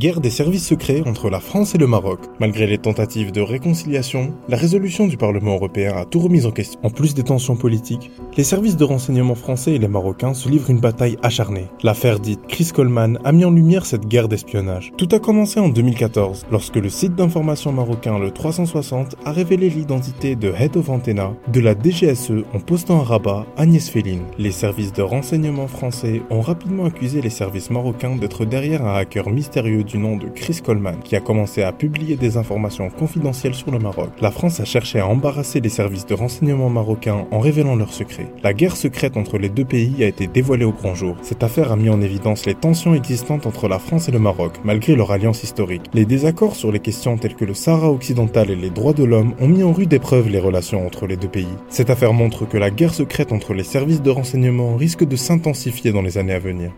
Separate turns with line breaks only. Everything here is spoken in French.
Guerre des services secrets entre la France et le Maroc. Malgré les tentatives de réconciliation, la résolution du Parlement européen a tout remis en question. En plus des tensions politiques, les services de renseignement français et les Marocains se livrent une bataille acharnée. L'affaire dite Chris Coleman a mis en lumière cette guerre d'espionnage. Tout a commencé en 2014, lorsque le site d'information marocain le 360 a révélé l'identité de Head of Antenna de la DGSE en postant à Rabat Agnès Féline. Les services de renseignement français ont rapidement accusé les services marocains d'être derrière un hacker mystérieux du nom de Chris Coleman, qui a commencé à publier des informations confidentielles sur le Maroc. La France a cherché à embarrasser les services de renseignement marocains en révélant leurs secrets. La guerre secrète entre les deux pays a été dévoilée au grand jour. Cette affaire a mis en évidence les tensions existantes entre la France et le Maroc, malgré leur alliance historique. Les désaccords sur les questions telles que le Sahara occidental et les droits de l'homme ont mis en rude épreuve les relations entre les deux pays. Cette affaire montre que la guerre secrète entre les services de renseignement risque de s'intensifier dans les années à venir.